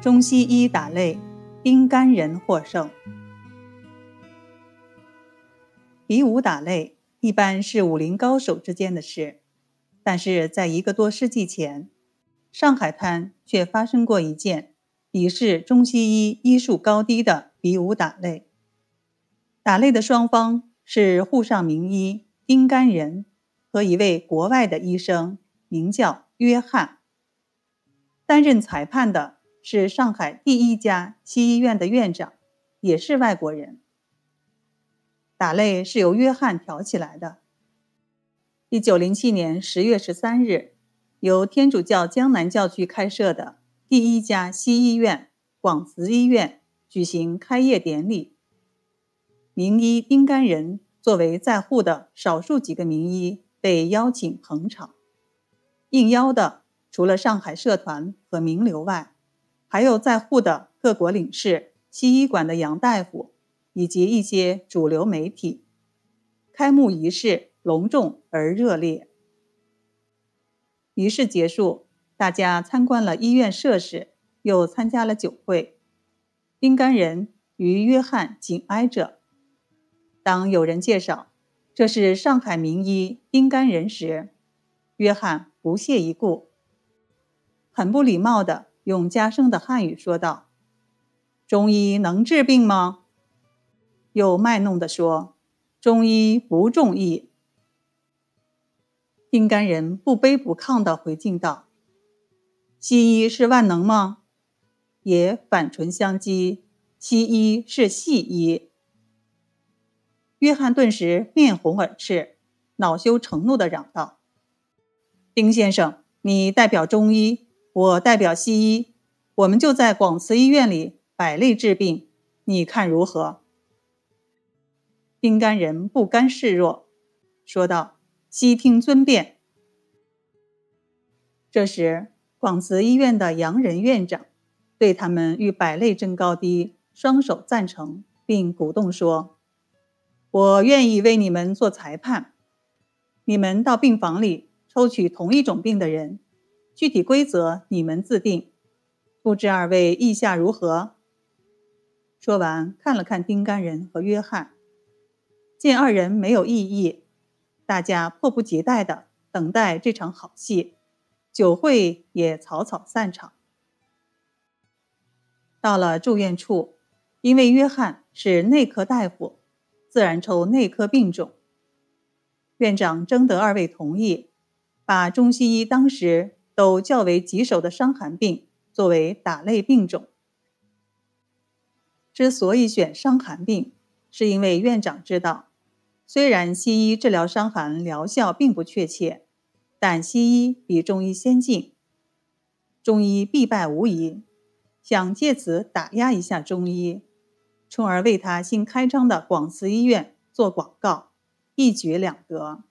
中西医打擂，丁干人获胜。比武打擂一般是武林高手之间的事，但是在一个多世纪前，上海滩却发生过一件比试中西医医术高低的比武打擂。打擂的双方是沪上名医丁干人和一位国外的医生，名叫约翰。担任裁判的是上海第一家西医院的院长，也是外国人。打擂是由约翰挑起来的。一九零七年十月十三日，由天主教江南教区开设的第一家西医院广慈医院举行开业典礼。名医丁干人作为在沪的少数几个名医，被邀请捧场。应邀的除了上海社团和名流外，还有在沪的各国领事、西医馆的杨大夫。以及一些主流媒体，开幕仪式隆重而热烈。仪式结束，大家参观了医院设施，又参加了酒会。丁干人与约翰紧挨着。当有人介绍这是上海名医丁干人时，约翰不屑一顾，很不礼貌地用加声的汉语说道：“中医能治病吗？”又卖弄地说：“中医不中医。”丁干人不卑不亢地回敬道：“西医是万能吗？”也反唇相讥：“西医是戏医。”约翰顿时面红耳赤，恼羞成怒地嚷道：“丁先生，你代表中医，我代表西医，我们就在广慈医院里百类治病，你看如何？”丁干人不甘示弱，说道：“悉听尊便。”这时，广慈医院的杨仁院长对他们与百类争高低，双手赞成，并鼓动说：“我愿意为你们做裁判。你们到病房里抽取同一种病的人，具体规则你们自定。不知二位意下如何？”说完，看了看丁干人和约翰。见二人没有异议，大家迫不及待地等待这场好戏，酒会也草草散场。到了住院处，因为约翰是内科大夫，自然抽内科病种。院长征得二位同意，把中西医当时都较为棘手的伤寒病作为打类病种。之所以选伤寒病，是因为院长知道。虽然西医治疗伤寒疗效并不确切，但西医比中医先进，中医必败无疑。想借此打压一下中医，从而为他新开张的广慈医院做广告，一举两得。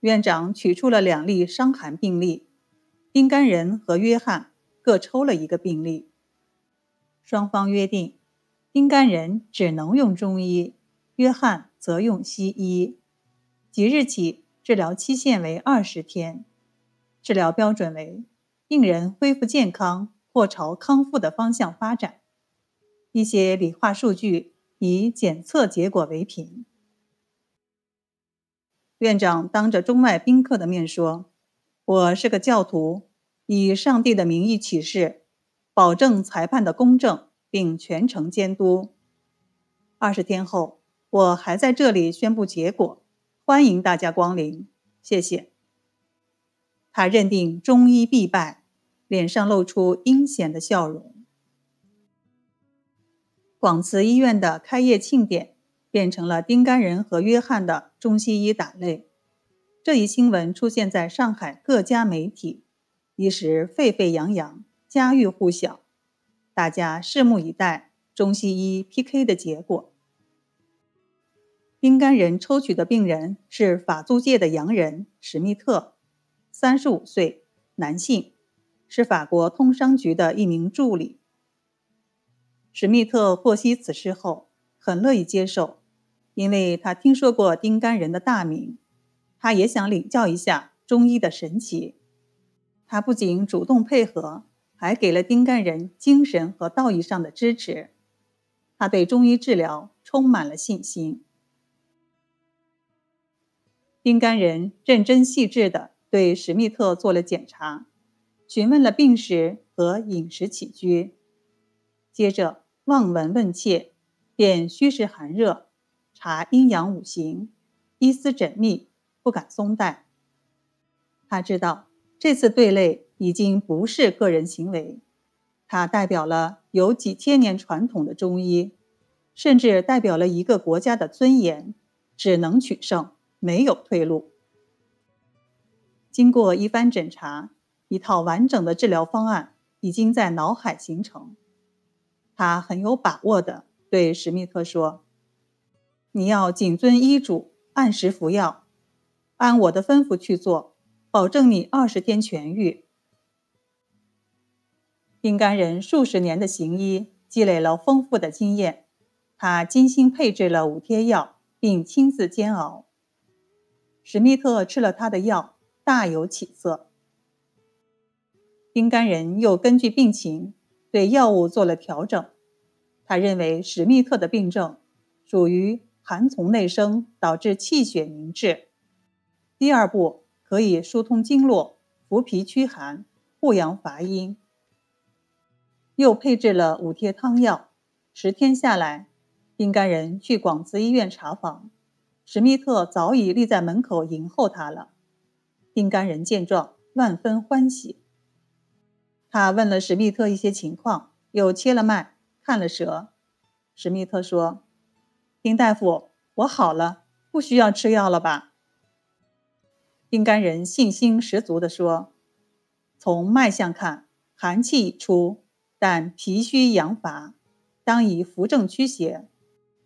院长取出了两例伤寒病例，丁干人和约翰各抽了一个病例，双方约定，丁干人只能用中医。约翰则用西医，即日起治疗期限为二十天，治疗标准为病人恢复健康或朝康复的方向发展。一些理化数据以检测结果为凭。院长当着中外宾客的面说：“我是个教徒，以上帝的名义起誓，保证裁判的公正，并全程监督。”二十天后。我还在这里宣布结果，欢迎大家光临，谢谢。他认定中医必败，脸上露出阴险的笑容。广慈医院的开业庆典变成了丁干人和约翰的中西医打擂，这一新闻出现在上海各家媒体，一时沸沸扬扬，家喻户晓，大家拭目以待中西医 PK 的结果。丁干人抽取的病人是法租界的洋人史密特，三十五岁，男性，是法国通商局的一名助理。史密特获悉此事后，很乐意接受，因为他听说过丁干人的大名，他也想领教一下中医的神奇。他不仅主动配合，还给了丁干人精神和道义上的支持。他对中医治疗充满了信心。丁干人认真细致地对史密特做了检查，询问了病史和饮食起居，接着望闻问切，便虚实寒热，查阴阳五行，一丝缜密，不敢松怠。他知道这次对垒已经不是个人行为，他代表了有几千年传统的中医，甚至代表了一个国家的尊严，只能取胜。没有退路。经过一番诊查，一套完整的治疗方案已经在脑海形成。他很有把握地对史密特说：“你要谨遵医嘱，按时服药，按我的吩咐去做，保证你二十天痊愈。”丁干人数十年的行医积累了丰富的经验，他精心配制了五贴药，并亲自煎熬。史密特吃了他的药，大有起色。丁干人又根据病情对药物做了调整。他认为史密特的病症属于寒从内生导致气血凝滞，第二步可以疏通经络、扶脾驱寒、护阳伐阴。又配置了五贴汤药。十天下来，丁干人去广慈医院查房。史密特早已立在门口迎候他了。丁干人见状，万分欢喜。他问了史密特一些情况，又切了脉，看了舌。史密特说：“丁大夫，我好了，不需要吃药了吧？”丁干人信心十足地说：“从脉象看，寒气已出，但脾虚阳乏，当以扶正驱邪，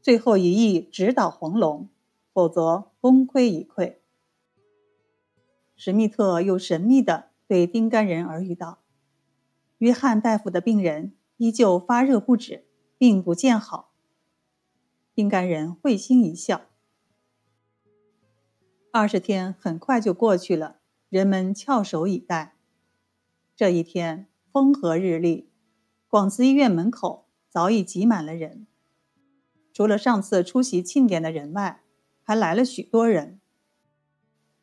最后一役直捣黄龙。”否则功亏一篑。史密特又神秘地对丁干人耳语道：“约翰大夫的病人依旧发热不止，并不见好。”丁干人会心一笑。二十天很快就过去了，人们翘首以待。这一天风和日丽，广慈医院门口早已挤满了人。除了上次出席庆典的人外，还来了许多人，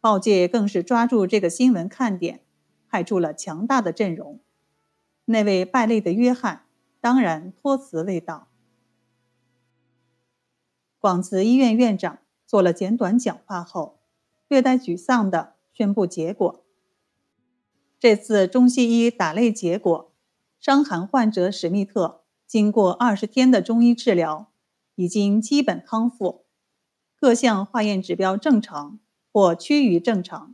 报界更是抓住这个新闻看点，派出了强大的阵容。那位败类的约翰当然托辞未到。广慈医院院长做了简短讲话后，略带沮丧地宣布结果：这次中西医打擂结果，伤寒患者史密特经过二十天的中医治疗，已经基本康复。各项化验指标正常或趋于正常，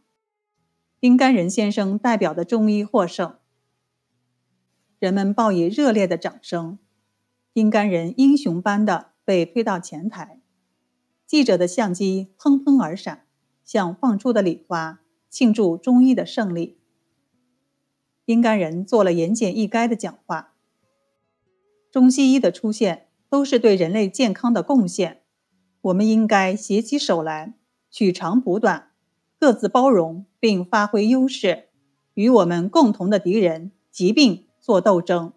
丁干仁先生代表的中医获胜。人们报以热烈的掌声。丁干仁英雄般的被推到前台，记者的相机砰砰而闪，像放出的礼花，庆祝中医的胜利。丁干人做了言简意赅的讲话：中西医的出现都是对人类健康的贡献。我们应该携起手来，取长补短，各自包容并发挥优势，与我们共同的敌人疾病做斗争。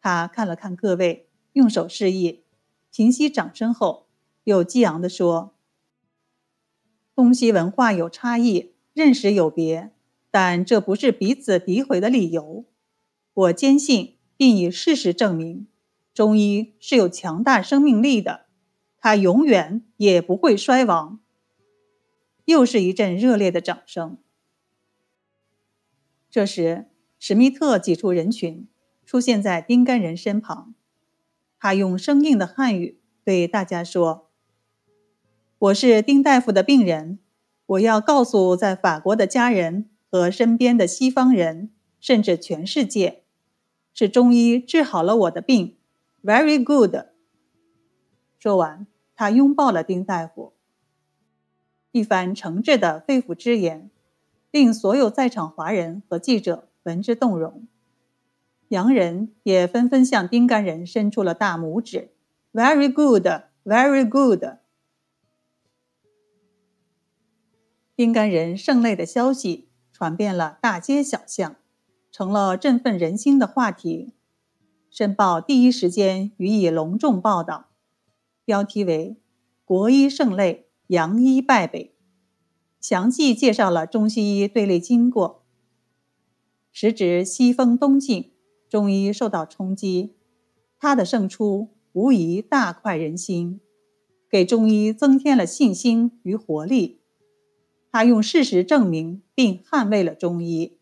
他看了看各位，用手示意，平息掌声后，又激昂地说：“东西文化有差异，认识有别，但这不是彼此诋毁的理由。我坚信，并以事实证明，中医是有强大生命力的。”它永远也不会衰亡。又是一阵热烈的掌声。这时，史密特挤出人群，出现在丁干人身旁。他用生硬的汉语对大家说：“我是丁大夫的病人，我要告诉在法国的家人和身边的西方人，甚至全世界，是中医治好了我的病。Very good。”说完。他拥抱了丁大夫，一番诚挚的肺腑之言，令所有在场华人和记者闻之动容。洋人也纷纷向丁干人伸出了大拇指，Very good, very good。丁干人胜利的消息传遍了大街小巷，成了振奋人心的话题。《申报》第一时间予以隆重报道，标题为“国医胜类，洋医败北”，详细介绍了中西医对立经过。时值西风东进，中医受到冲击，他的胜出无疑大快人心，给中医增添了信心与活力。他用事实证明并捍卫了中医。